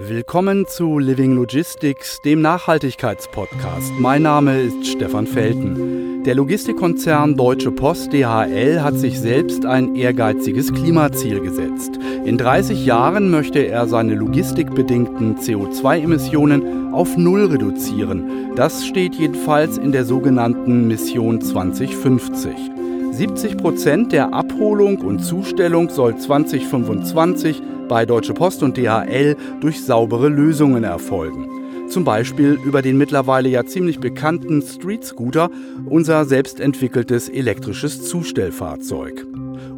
Willkommen zu Living Logistics, dem Nachhaltigkeitspodcast. Mein Name ist Stefan Felten. Der Logistikkonzern Deutsche Post DHL hat sich selbst ein ehrgeiziges Klimaziel gesetzt. In 30 Jahren möchte er seine logistikbedingten CO2-Emissionen auf Null reduzieren. Das steht jedenfalls in der sogenannten Mission 2050. 70 Prozent der Abholung und Zustellung soll 2025 bei Deutsche Post und DHL durch saubere Lösungen erfolgen. Zum Beispiel über den mittlerweile ja ziemlich bekannten Street Scooter, unser selbstentwickeltes elektrisches Zustellfahrzeug.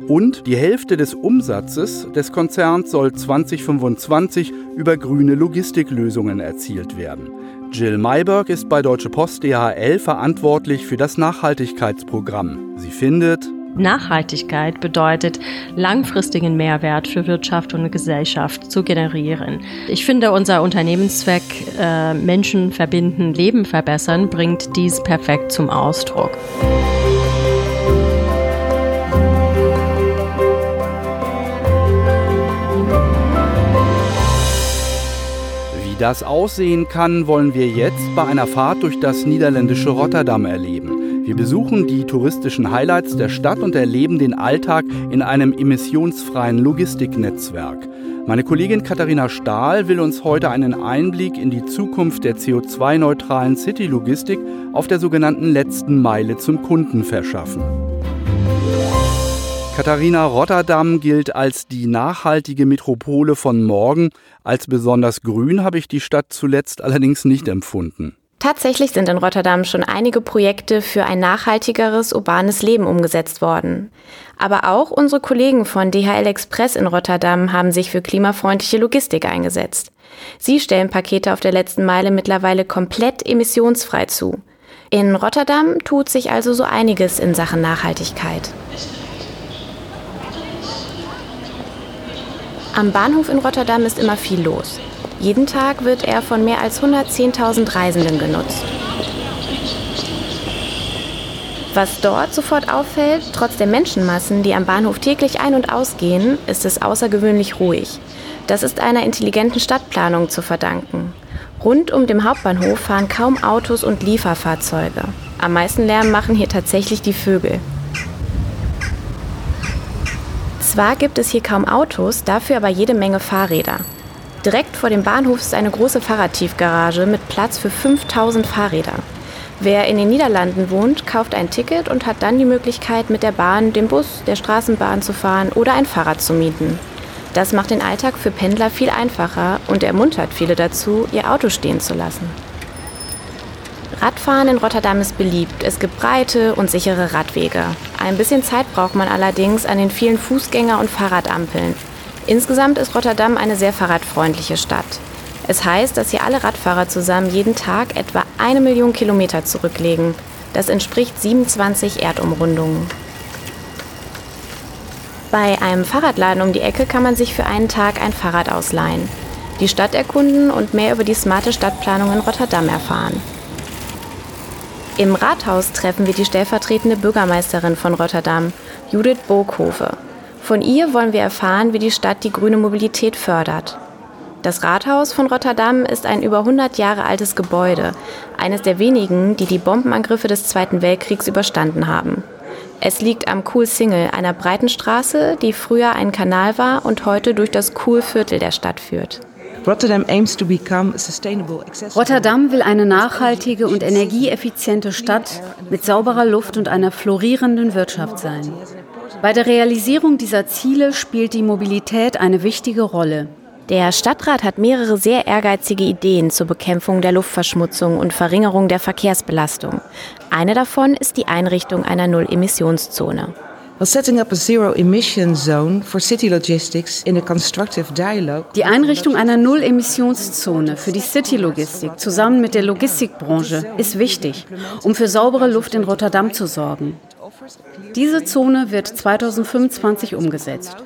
Und die Hälfte des Umsatzes des Konzerns soll 2025 über grüne Logistiklösungen erzielt werden. Jill Mayberg ist bei Deutsche Post DHL verantwortlich für das Nachhaltigkeitsprogramm. Sie findet, Nachhaltigkeit bedeutet, langfristigen Mehrwert für Wirtschaft und Gesellschaft zu generieren. Ich finde, unser Unternehmenszweck äh, Menschen verbinden, Leben verbessern, bringt dies perfekt zum Ausdruck. Das aussehen kann, wollen wir jetzt bei einer Fahrt durch das niederländische Rotterdam erleben. Wir besuchen die touristischen Highlights der Stadt und erleben den Alltag in einem emissionsfreien Logistiknetzwerk. Meine Kollegin Katharina Stahl will uns heute einen Einblick in die Zukunft der CO2-neutralen City-Logistik auf der sogenannten letzten Meile zum Kunden verschaffen. Katharina Rotterdam gilt als die nachhaltige Metropole von morgen. Als besonders grün habe ich die Stadt zuletzt allerdings nicht empfunden. Tatsächlich sind in Rotterdam schon einige Projekte für ein nachhaltigeres urbanes Leben umgesetzt worden. Aber auch unsere Kollegen von DHL Express in Rotterdam haben sich für klimafreundliche Logistik eingesetzt. Sie stellen Pakete auf der letzten Meile mittlerweile komplett emissionsfrei zu. In Rotterdam tut sich also so einiges in Sachen Nachhaltigkeit. Am Bahnhof in Rotterdam ist immer viel los. Jeden Tag wird er von mehr als 110.000 Reisenden genutzt. Was dort sofort auffällt, trotz der Menschenmassen, die am Bahnhof täglich ein- und ausgehen, ist es außergewöhnlich ruhig. Das ist einer intelligenten Stadtplanung zu verdanken. Rund um den Hauptbahnhof fahren kaum Autos und Lieferfahrzeuge. Am meisten Lärm machen hier tatsächlich die Vögel. Zwar gibt es hier kaum Autos, dafür aber jede Menge Fahrräder. Direkt vor dem Bahnhof ist eine große Fahrradtiefgarage mit Platz für 5000 Fahrräder. Wer in den Niederlanden wohnt, kauft ein Ticket und hat dann die Möglichkeit, mit der Bahn, dem Bus, der Straßenbahn zu fahren oder ein Fahrrad zu mieten. Das macht den Alltag für Pendler viel einfacher und ermuntert viele dazu, ihr Auto stehen zu lassen. Radfahren in Rotterdam ist beliebt. Es gibt breite und sichere Radwege. Ein bisschen Zeit braucht man allerdings an den vielen Fußgänger- und Fahrradampeln. Insgesamt ist Rotterdam eine sehr fahrradfreundliche Stadt. Es heißt, dass hier alle Radfahrer zusammen jeden Tag etwa eine Million Kilometer zurücklegen. Das entspricht 27 Erdumrundungen. Bei einem Fahrradladen um die Ecke kann man sich für einen Tag ein Fahrrad ausleihen, die Stadt erkunden und mehr über die smarte Stadtplanung in Rotterdam erfahren. Im Rathaus treffen wir die stellvertretende Bürgermeisterin von Rotterdam, Judith Bokhove. Von ihr wollen wir erfahren, wie die Stadt die grüne Mobilität fördert. Das Rathaus von Rotterdam ist ein über 100 Jahre altes Gebäude, eines der wenigen, die die Bombenangriffe des Zweiten Weltkriegs überstanden haben. Es liegt am Kool-Singel, einer breiten Straße, die früher ein Kanal war und heute durch das Kool-Viertel der Stadt führt. Rotterdam will eine nachhaltige und energieeffiziente Stadt mit sauberer Luft und einer florierenden Wirtschaft sein. Bei der Realisierung dieser Ziele spielt die Mobilität eine wichtige Rolle. Der Stadtrat hat mehrere sehr ehrgeizige Ideen zur Bekämpfung der Luftverschmutzung und Verringerung der Verkehrsbelastung. Eine davon ist die Einrichtung einer Null-Emissionszone. Die Einrichtung einer Null-Emissionszone für die City-Logistik zusammen mit der Logistikbranche ist wichtig, um für saubere Luft in Rotterdam zu sorgen. Diese Zone wird 2025 umgesetzt.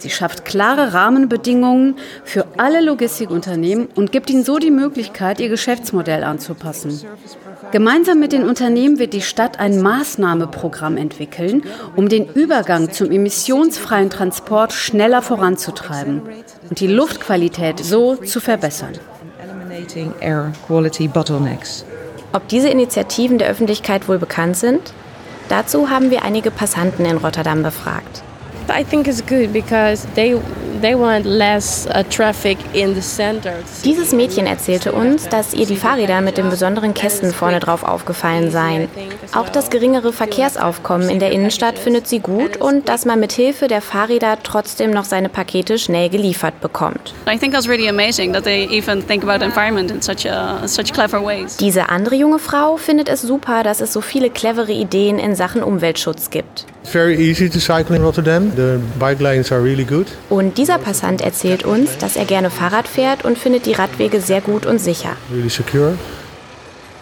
Sie schafft klare Rahmenbedingungen für alle Logistikunternehmen und gibt ihnen so die Möglichkeit, ihr Geschäftsmodell anzupassen. Gemeinsam mit den Unternehmen wird die Stadt ein Maßnahmeprogramm entwickeln, um den Übergang zum emissionsfreien Transport schneller voranzutreiben und die Luftqualität so zu verbessern. Ob diese Initiativen der Öffentlichkeit wohl bekannt sind? Dazu haben wir einige Passanten in Rotterdam befragt. I think it's good because they they want less uh, traffic in the center. Dieses Mädchen erzählte uns, dass ihr die Fahrräder mit den besonderen Kästen vorne drauf aufgefallen seien. Auch das geringere Verkehrsaufkommen in der Innenstadt findet sie gut und dass man mit Hilfe der Fahrräder trotzdem noch seine Pakete schnell geliefert bekommt. I think that's really amazing that they even think about environment in such a, such clever ways. Diese andere junge Frau findet es super, dass es so viele clevere Ideen in Sachen Umweltschutz gibt. Very easy to cycle in Rotterdam. The bike lanes are really good. Und dieser Passant erzählt uns, dass er gerne Fahrrad fährt und findet die Radwege sehr gut und sicher. Really secure.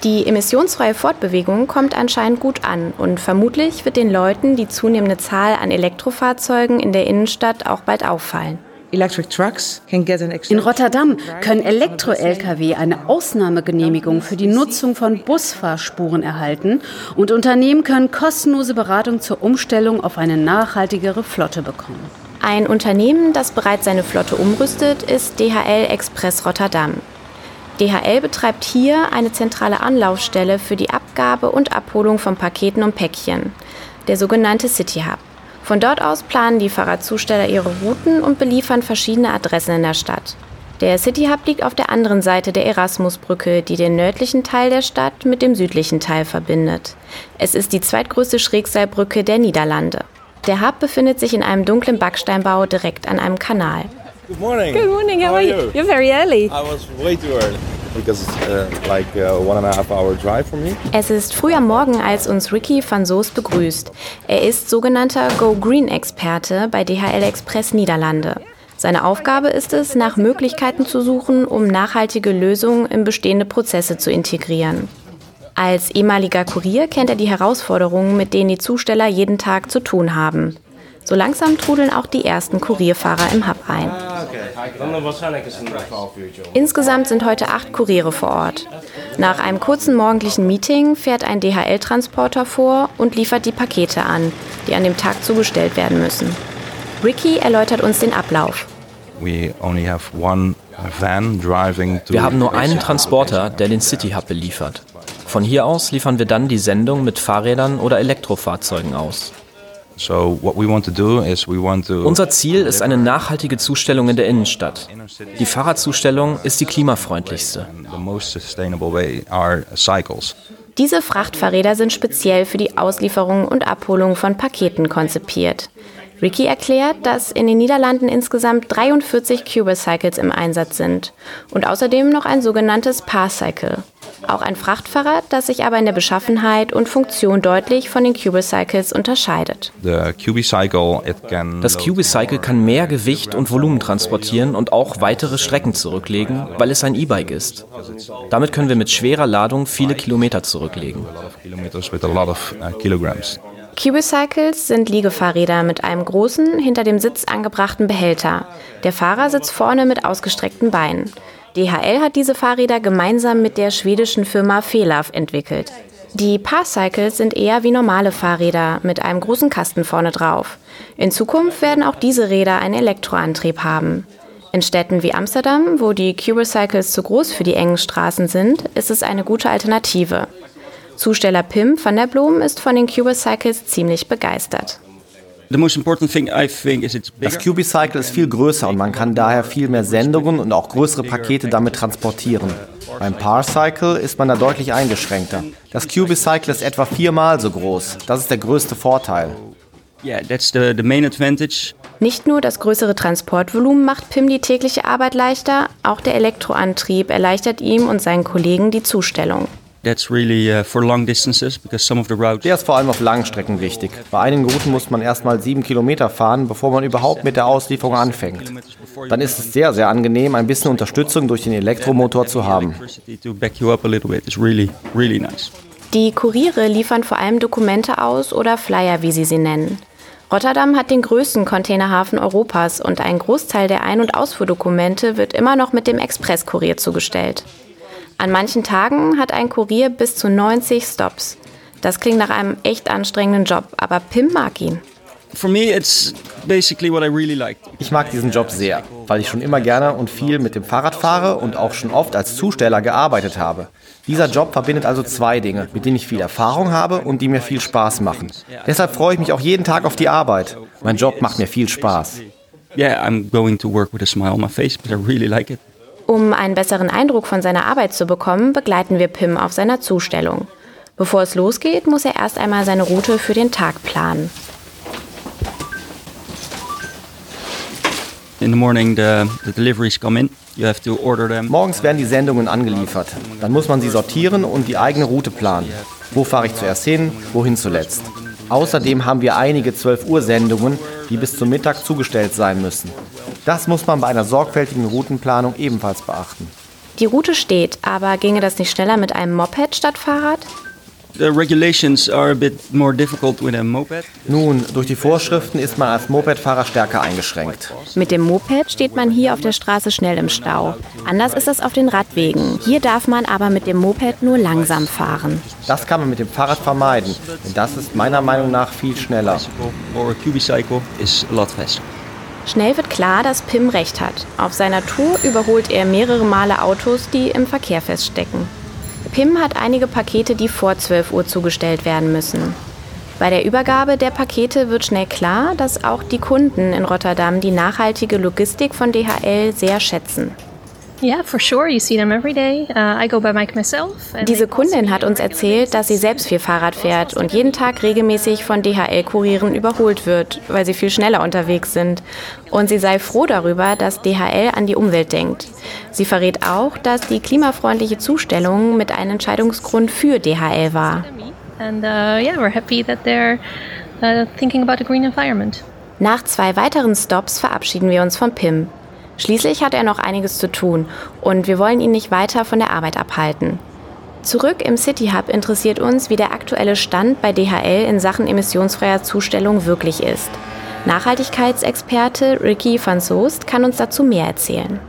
Die emissionsfreie Fortbewegung kommt anscheinend gut an und vermutlich wird den Leuten die zunehmende Zahl an Elektrofahrzeugen in der Innenstadt auch bald auffallen. In Rotterdam können Elektro-Lkw eine Ausnahmegenehmigung für die Nutzung von Busfahrspuren erhalten und Unternehmen können kostenlose Beratung zur Umstellung auf eine nachhaltigere Flotte bekommen. Ein Unternehmen, das bereits seine Flotte umrüstet, ist DHL Express Rotterdam. DHL betreibt hier eine zentrale Anlaufstelle für die Abgabe und Abholung von Paketen und Päckchen, der sogenannte City Hub. Von dort aus planen die Fahrradzusteller ihre Routen und beliefern verschiedene Adressen in der Stadt. Der City Hub liegt auf der anderen Seite der Erasmusbrücke, die den nördlichen Teil der Stadt mit dem südlichen Teil verbindet. Es ist die zweitgrößte Schrägseilbrücke der Niederlande. Der Hub befindet sich in einem dunklen Backsteinbau direkt an einem Kanal. Good morning. Good morning. How, How are are you? you? You're very early. I was way too early Es ist früh am Morgen, als uns Ricky van Soest begrüßt. Er ist sogenannter Go Green Experte bei DHL Express Niederlande. Seine Aufgabe ist es, nach Möglichkeiten zu suchen, um nachhaltige Lösungen in bestehende Prozesse zu integrieren. Als ehemaliger Kurier kennt er die Herausforderungen, mit denen die Zusteller jeden Tag zu tun haben. So langsam trudeln auch die ersten Kurierfahrer im Hub ein. Insgesamt sind heute acht Kuriere vor Ort. Nach einem kurzen morgendlichen Meeting fährt ein DHL-Transporter vor und liefert die Pakete an, die an dem Tag zugestellt werden müssen. Ricky erläutert uns den Ablauf. Wir haben nur einen Transporter, der den City Hub beliefert. Von hier aus liefern wir dann die Sendung mit Fahrrädern oder Elektrofahrzeugen aus. Unser Ziel ist eine nachhaltige Zustellung in der Innenstadt. Die Fahrradzustellung ist die klimafreundlichste. the most sustainable way are cycles. Diese Frachtfahrräder sind speziell für die Auslieferung und Abholung von Paketen konzipiert. Ricky erklärt, dass in den Niederlanden insgesamt 43 Cubicycles im Einsatz sind und außerdem noch ein sogenanntes Parcycle. Auch ein Frachtfahrrad, das sich aber in der Beschaffenheit und Funktion deutlich von den Cubicycles unterscheidet. Das Cubicycle kann mehr Gewicht und Volumen transportieren und auch weitere Strecken zurücklegen, weil es ein E-Bike ist. Damit können wir mit schwerer Ladung viele Kilometer zurücklegen. uh, kilograms. Cubicycles sind Liegefahrräder mit einem großen, hinter dem Sitz angebrachten Behälter. Der Fahrer sitzt vorne mit ausgestreckten Beinen. DHL hat diese Fahrräder gemeinsam mit der schwedischen Firma Felav entwickelt. Die Parcycles sind eher wie normale Fahrräder mit einem großen Kasten vorne drauf. In Zukunft werden auch diese Räder einen Elektroantrieb haben. In Städten wie Amsterdam, wo die Cubicycles zu groß für die engen Straßen sind, ist es eine gute Alternative. Zusteller Pim van der Blom ist von den Cubicycles ziemlich begeistert. Das Cubicycle ist viel größer und man kann daher viel mehr Sendungen und auch größere Pakete damit transportieren. Beim Parcycle ist man da deutlich eingeschränkter. Das Cubicycle ist etwa viermal so groß. Das ist der größte Vorteil. Nicht nur das größere Transportvolumen macht Pim die tägliche Arbeit leichter, auch der Elektroantrieb erleichtert ihm und seinen Kollegen die Zustellung. That's really uh, for long distances because some of the routes. Der ist vor allem auf langen Strecken wichtig. Bei einigen Routen muss man erst mal sieben Kilometer fahren, bevor man überhaupt mit der Auslieferung anfängt. Dann ist es sehr, sehr angenehm, ein bisschen Unterstützung durch den Elektromotor zu haben. Die Kuriere liefern vor allem Dokumente aus oder Flyer, wie sie sie nennen. Rotterdam hat den größten Containerhafen Europas und ein Großteil der Ein- und Ausfuhrdokumente wird immer noch mit dem Expresskurier zugestellt. An manchen Tagen hat ein Kurier bis zu 90 Stops. Das klingt nach einem echt anstrengenden Job, aber Pim mag ihn. Ich mag diesen Job sehr, weil ich schon immer gerne und viel mit dem Fahrrad fahre und auch schon oft als Zusteller gearbeitet habe. Dieser Job verbindet also zwei Dinge, mit denen ich viel Erfahrung habe und die mir viel Spaß machen. Deshalb freue ich mich auch jeden Tag auf die Arbeit. Mein Job macht mir viel Spaß. Yeah, I'm going to work with a smile on my face, but I really like it. Um einen besseren Eindruck von seiner Arbeit zu bekommen, begleiten wir Pim auf seiner Zustellung. Bevor es losgeht, muss er erst einmal seine Route für den Tag planen. Morgens werden die Sendungen angeliefert. Dann muss man sie sortieren und die eigene Route planen. Wo fahre ich zuerst hin, wohin zuletzt. Außerdem haben wir einige 12 Uhr Sendungen, die bis zum Mittag zugestellt sein müssen. Das muss man bei einer sorgfältigen Routenplanung ebenfalls beachten. Die Route steht, aber ginge das nicht schneller mit einem Moped statt Fahrrad? The regulations are a bit more difficult with a moped. Nun, durch die Vorschriften ist man als Mopedfahrer stärker eingeschränkt. Mit dem Moped steht man hier auf der Straße schnell im Stau. Anders ist es auf den Radwegen. Hier darf man aber mit dem Moped nur langsam fahren. Das kann man mit dem Fahrrad vermeiden, denn das ist meiner Meinung nach viel schneller. Schnell wird klar, dass Pim recht hat. Auf seiner Tour überholt er mehrere Male Autos, die im Verkehr feststecken. Pim hat einige Pakete, die vor 12 Uhr zugestellt werden müssen. Bei der Übergabe der Pakete wird schnell klar, dass auch die Kunden in Rotterdam die nachhaltige Logistik von DHL sehr schätzen. Diese they also Kundin hat uns erzählt, dass sie selbst viel Fahrrad fährt und jeden Tag regelmäßig von DHL-Kurieren überholt wird, weil sie viel schneller unterwegs sind. Und sie sei froh darüber, dass DHL an die Umwelt denkt. Sie verrät auch, dass die klimafreundliche Zustellung mit einem Entscheidungsgrund für DHL war. And uh, yeah, we're happy that they're uh, thinking about a green environment. Nach zwei weiteren Stops verabschieden wir uns von Pim. Schließlich hat er noch einiges zu tun und wir wollen ihn nicht weiter von der Arbeit abhalten. Zurück im City Hub interessiert uns, wie der aktuelle Stand bei DHL in Sachen emissionsfreier Zustellung wirklich ist. Nachhaltigkeitsexperte Ricky van Soest kann uns dazu mehr erzählen.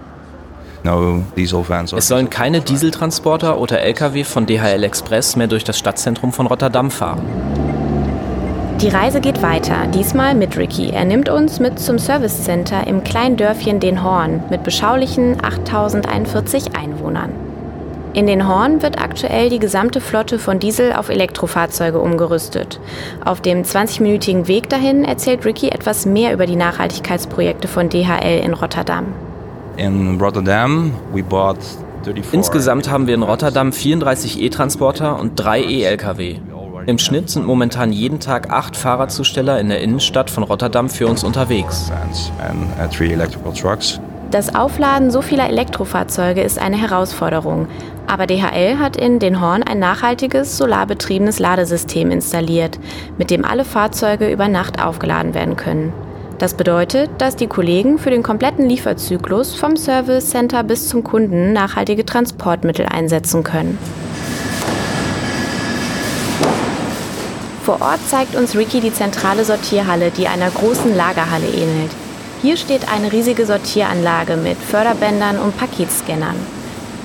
Es sollen keine Dieseltransporter oder Lkw von DHL Express mehr durch das Stadtzentrum von Rotterdam fahren. Die Reise geht weiter, diesmal mit Ricky. Er nimmt uns mit zum Service Center im kleinen Dörfchen Den Horn mit beschaulichen 8041 Einwohnern. In Den Horn wird aktuell die gesamte Flotte von Diesel auf Elektrofahrzeuge umgerüstet. Auf dem 20-minütigen Weg dahin erzählt Ricky etwas mehr über die Nachhaltigkeitsprojekte von DHL in Rotterdam. In Rotterdam, we bought 34. Insgesamt haben wir in Rotterdam 34 E-Transporter und drei E-Lkw. Im Schnitt sind momentan jeden Tag acht Fahrradzusteller in der Innenstadt von Rotterdam für uns unterwegs. uh. Das Aufladen so vieler Elektrofahrzeuge ist eine Herausforderung. Aber DHL hat in Den Horn ein nachhaltiges, solarbetriebenes Ladesystem installiert, mit dem alle Fahrzeuge über Nacht aufgeladen werden können. Das bedeutet, dass die Kollegen für den kompletten Lieferzyklus vom Service Center bis zum Kunden nachhaltige Transportmittel einsetzen können. Vor Ort zeigt uns Ricky die zentrale Sortierhalle, die einer großen Lagerhalle ähnelt. Hier steht eine riesige Sortieranlage mit Förderbändern und Paketscannern.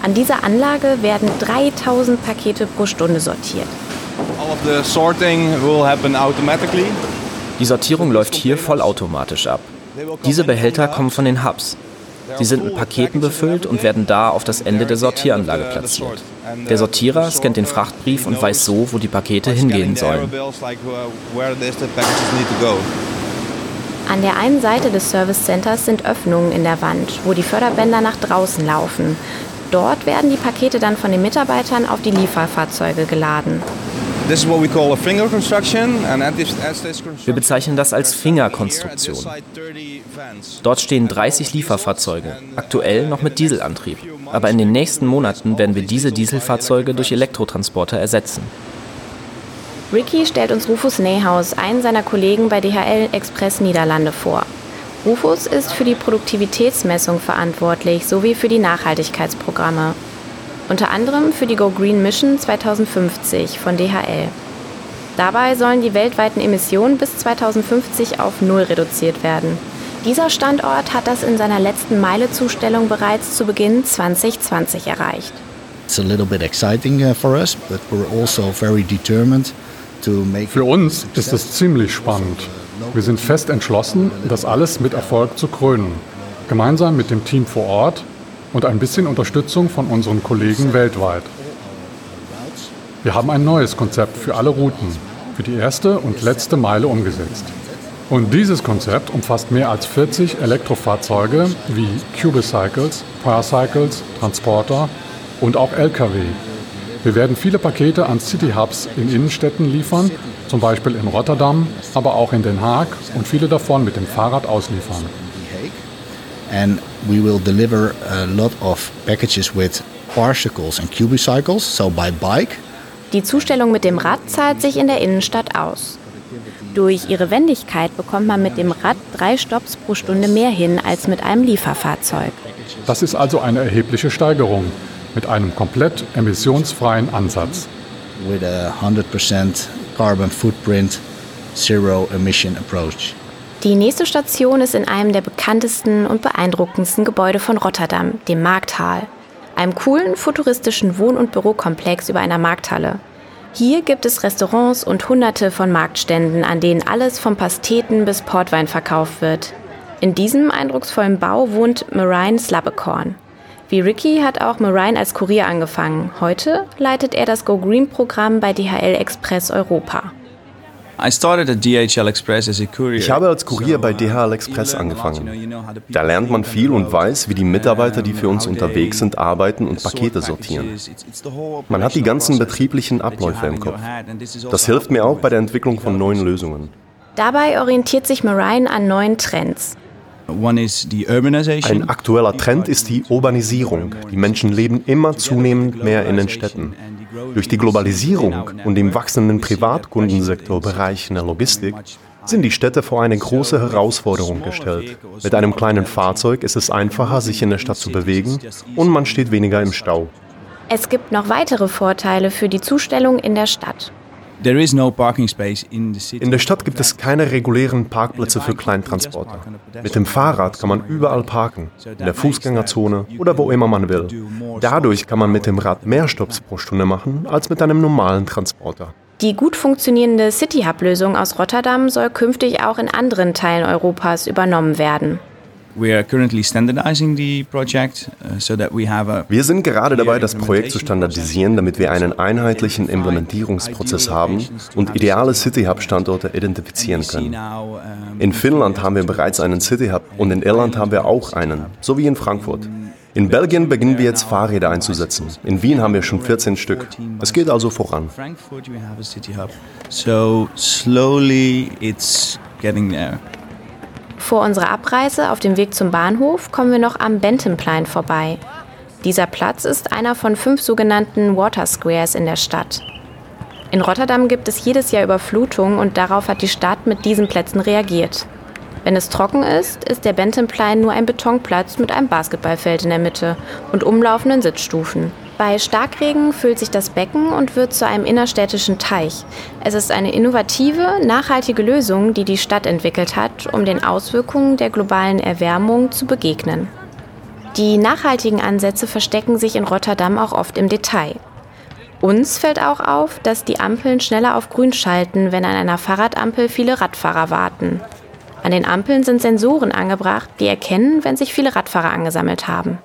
An dieser Anlage werden 3000 Pakete pro Stunde sortiert. All of the sorting will happen automatically. Die Sortierung läuft hier vollautomatisch ab. Diese Behälter kommen von den Hubs. Sie sind mit Paketen befüllt und werden da auf das Ende der Sortieranlage platziert. Der Sortierer scannt den Frachtbrief und weiß so, wo die Pakete hingehen sollen. An der einen Seite des Service Centers sind Öffnungen in der Wand, wo die Förderbänder nach draußen laufen. Dort werden die Pakete dann von den Mitarbeitern auf die Lieferfahrzeuge geladen. Wir bezeichnen das als Fingerkonstruktion. Dort stehen 30 Lieferfahrzeuge, aktuell noch mit Dieselantrieb. Aber in den nächsten Monaten werden wir diese Dieselfahrzeuge durch Elektrotransporter ersetzen. Ricky stellt uns Rufus Neyhaus, einen seiner Kollegen bei DHL Express Niederlande, vor. Rufus ist für die Produktivitätsmessung verantwortlich sowie für die Nachhaltigkeitsprogramme. Unter anderem für die Go Green Mission 2050 von DHL. Dabei sollen die weltweiten Emissionen bis 2050 auf Null reduziert werden. Dieser Standort hat das in seiner letzten Meilezustellung bereits zu Beginn 2020 erreicht. It's a little bit exciting uh, for us, but we're also very determined to make Für uns ist es ziemlich spannend. Wir sind fest entschlossen, das alles mit Erfolg zu krönen. Gemeinsam mit dem Team vor Ort und ein bisschen Unterstützung von unseren Kollegen weltweit. Wir haben ein neues Konzept für alle Routen, für die erste und letzte Meile umgesetzt. Und dieses Konzept umfasst mehr als 40 Elektrofahrzeuge wie Cubicycles, Paracycles, Transporter und auch Lkw. Wir werden viele Pakete an City Hubs in Innenstädten liefern, zum Beispiel in Rotterdam, aber auch in Den Haag und viele davon mit dem Fahrrad ausliefern. We will deliver a lot of packages with parcicles and cubicycles, so by bike. Die Zustellung mit dem Rad zahlt sich in der Innenstadt aus. Durch ihre Wendigkeit bekommt man mit dem Rad drei Stops pro Stunde mehr hin als mit einem Lieferfahrzeug. Das ist also eine erhebliche Steigerung mit einem komplett emissionsfreien Ansatz. with a 100% carbon footprint, zero emission approach. Die nächste Station ist in einem der bekanntesten und beeindruckendsten Gebäude von Rotterdam, dem Markthal. Einem coolen, futuristischen Wohn- und Bürokomplex über einer Markthalle. Hier gibt es Restaurants und hunderte von Marktständen, an denen alles vom Pasteten bis Portwein verkauft wird. In diesem eindrucksvollen Bau wohnt Marine Slabbekorn. Wie Ricky hat auch Marine als Kurier angefangen. Heute leitet er das Go Green Programm bei DHL Express Europa. Ich habe als Kurier bei DHL Express angefangen. Da lernt man viel und weiß, wie die Mitarbeiter, die für uns unterwegs sind, arbeiten und Pakete sortieren. Man hat die ganzen betrieblichen Abläufe im Kopf. Das hilft mir auch bei der Entwicklung von neuen Lösungen. Dabei orientiert sich Marine an neuen Trends. Ein aktueller Trend ist die Urbanisierung. Die Menschen leben immer zunehmend mehr in den Städten. Durch die Globalisierung und den wachsenden Privatkundensektorbereich in der Logistik sind die Städte vor eine große Herausforderung gestellt. Mit einem kleinen Fahrzeug ist es einfacher, sich in der Stadt zu bewegen und man steht weniger im Stau. Es gibt noch weitere Vorteile für die Zustellung in der Stadt. There is no parking space in the city. In der Stadt gibt es keine regulären Parkplätze für Kleintransporter. Mit dem Fahrrad kann man überall parken, in der Fußgängerzone oder wo immer man will. Dadurch kann man mit dem Rad mehr Stops pro Stunde machen als mit einem normalen Transporter. Die gut funktionierende City Hub-Lösung aus Rotterdam soll künftig auch in anderen Teilen Europas übernommen werden. We are currently standardizing the project uh, so that we have a Wir sind gerade dabei, das Projekt zu standardisieren, damit wir einen einheitlichen Implementierungsprozess haben und ideale City Hub-Standorte identifizieren können. In Finnland haben wir bereits einen City Hub und in Irland haben wir auch einen, so wie in Frankfurt. In Belgien beginnen wir jetzt Fahrräder einzusetzen. In Wien haben wir schon 14 Stück. Es geht also voran. So slowly it's getting there. Vor unserer Abreise auf dem Weg zum Bahnhof kommen wir noch am Bentonplein vorbei. Dieser Platz ist einer von fünf sogenannten Water Squares in der Stadt. In Rotterdam gibt es jedes Jahr Überflutungen und darauf hat die Stadt mit diesen Plätzen reagiert. Wenn es trocken ist, ist der Bentonplein nur ein Betonplatz mit einem Basketballfeld in der Mitte und umlaufenden Sitzstufen. Bei Starkregen füllt sich das Becken und wird zu einem innerstädtischen Teich. Es ist eine innovative, nachhaltige Lösung, die die Stadt entwickelt hat, um den Auswirkungen der globalen Erwärmung zu begegnen. Die nachhaltigen Ansätze verstecken sich in Rotterdam auch oft im Detail. Uns fällt auch auf, dass die Ampeln schneller auf grün schalten, wenn an einer Fahrradampel viele Radfahrer warten. An den Ampeln sind Sensoren angebracht, die erkennen, wenn sich viele Radfahrer angesammelt haben.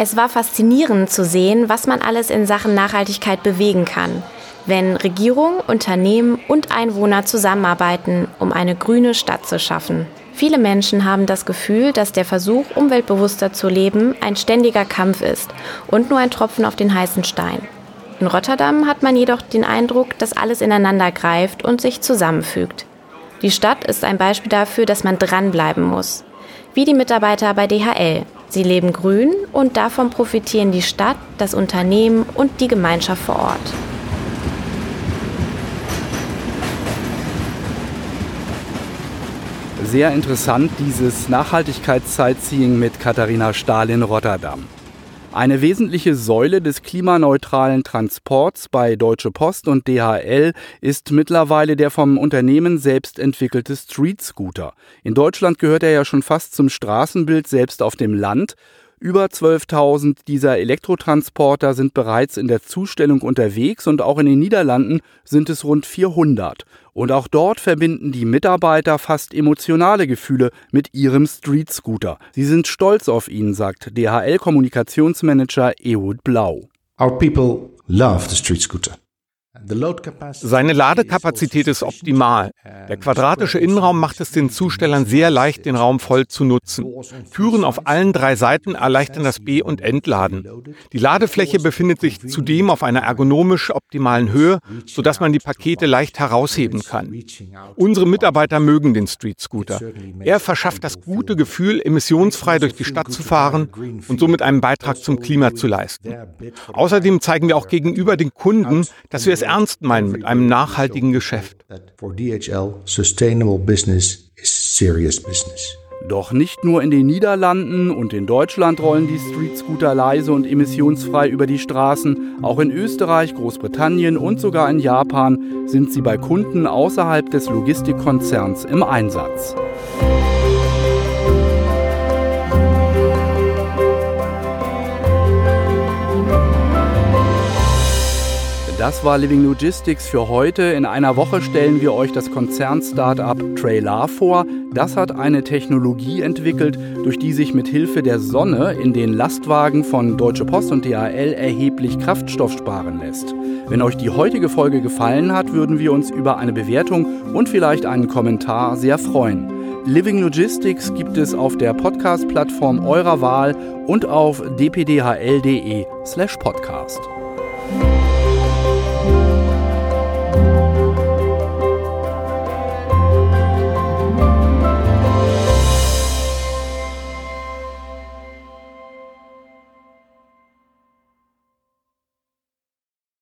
Es war faszinierend zu sehen, was man alles in Sachen Nachhaltigkeit bewegen kann, wenn Regierung, Unternehmen und Einwohner zusammenarbeiten, um eine grüne Stadt zu schaffen. Viele Menschen haben das Gefühl, dass der Versuch, umweltbewusster zu leben, ein ständiger Kampf ist und nur ein Tropfen auf den heißen Stein. In Rotterdam hat man jedoch den Eindruck, dass alles ineinander greift und sich zusammenfügt. Die Stadt ist ein Beispiel dafür, dass man dranbleiben muss. Wie die Mitarbeiter bei DHL. Sie leben grün und davon profitieren die Stadt, das Unternehmen und die Gemeinschaft vor Ort. Sehr interessant dieses Nachhaltigkeitssightseeing mit Katharina Stahl in Rotterdam. Eine wesentliche Säule des klimaneutralen Transports bei Deutsche Post und DHL ist mittlerweile der vom Unternehmen selbst entwickelte Street Scooter. In Deutschland gehört er ja schon fast zum Straßenbild selbst auf dem Land. Über 12.000 dieser Elektrotransporter sind bereits in der Zustellung unterwegs und auch in den Niederlanden sind es rund 400. Und auch dort verbinden die Mitarbeiter fast emotionale Gefühle mit ihrem Street Scooter. Sie sind stolz auf ihn, sagt DHL-Kommunikationsmanager Ehud Blau. Our people love the street scooter. Seine Ladekapazität ist optimal. Der quadratische Innenraum macht es den Zustellern sehr leicht, den Raum voll zu nutzen. Türen auf allen drei Seiten erleichtern das B- und Entladen. Die Ladefläche befindet sich zudem auf einer ergonomisch optimalen Höhe, sodass man die Pakete leicht herausheben kann. Unsere Mitarbeiter mögen den Street Scooter. Er verschafft das gute Gefühl, emissionsfrei durch die Stadt zu fahren und somit einen Beitrag zum Klima zu leisten. Außerdem zeigen wir auch gegenüber den Kunden, dass wir es ernst meinen mit einem nachhaltigen Geschäft. Doch nicht nur in den Niederlanden und in Deutschland rollen die Street-Scooter leise und emissionsfrei über die Straßen. Auch in Österreich, Großbritannien und sogar in Japan sind sie bei Kunden außerhalb des Logistikkonzerns im Einsatz. Das war Living Logistics für heute. In einer Woche stellen wir euch das Konzern-Startup Trailar vor. Das hat eine Technologie entwickelt, durch die sich mit Hilfe der Sonne in den Lastwagen von Deutsche Post und DHL erheblich Kraftstoff sparen lässt. Wenn euch die heutige Folge gefallen hat, würden wir uns über eine Bewertung und vielleicht einen Kommentar sehr freuen. Living Logistics gibt es auf der Podcast-Plattform eurer Wahl und auf dpdhl.de/podcast.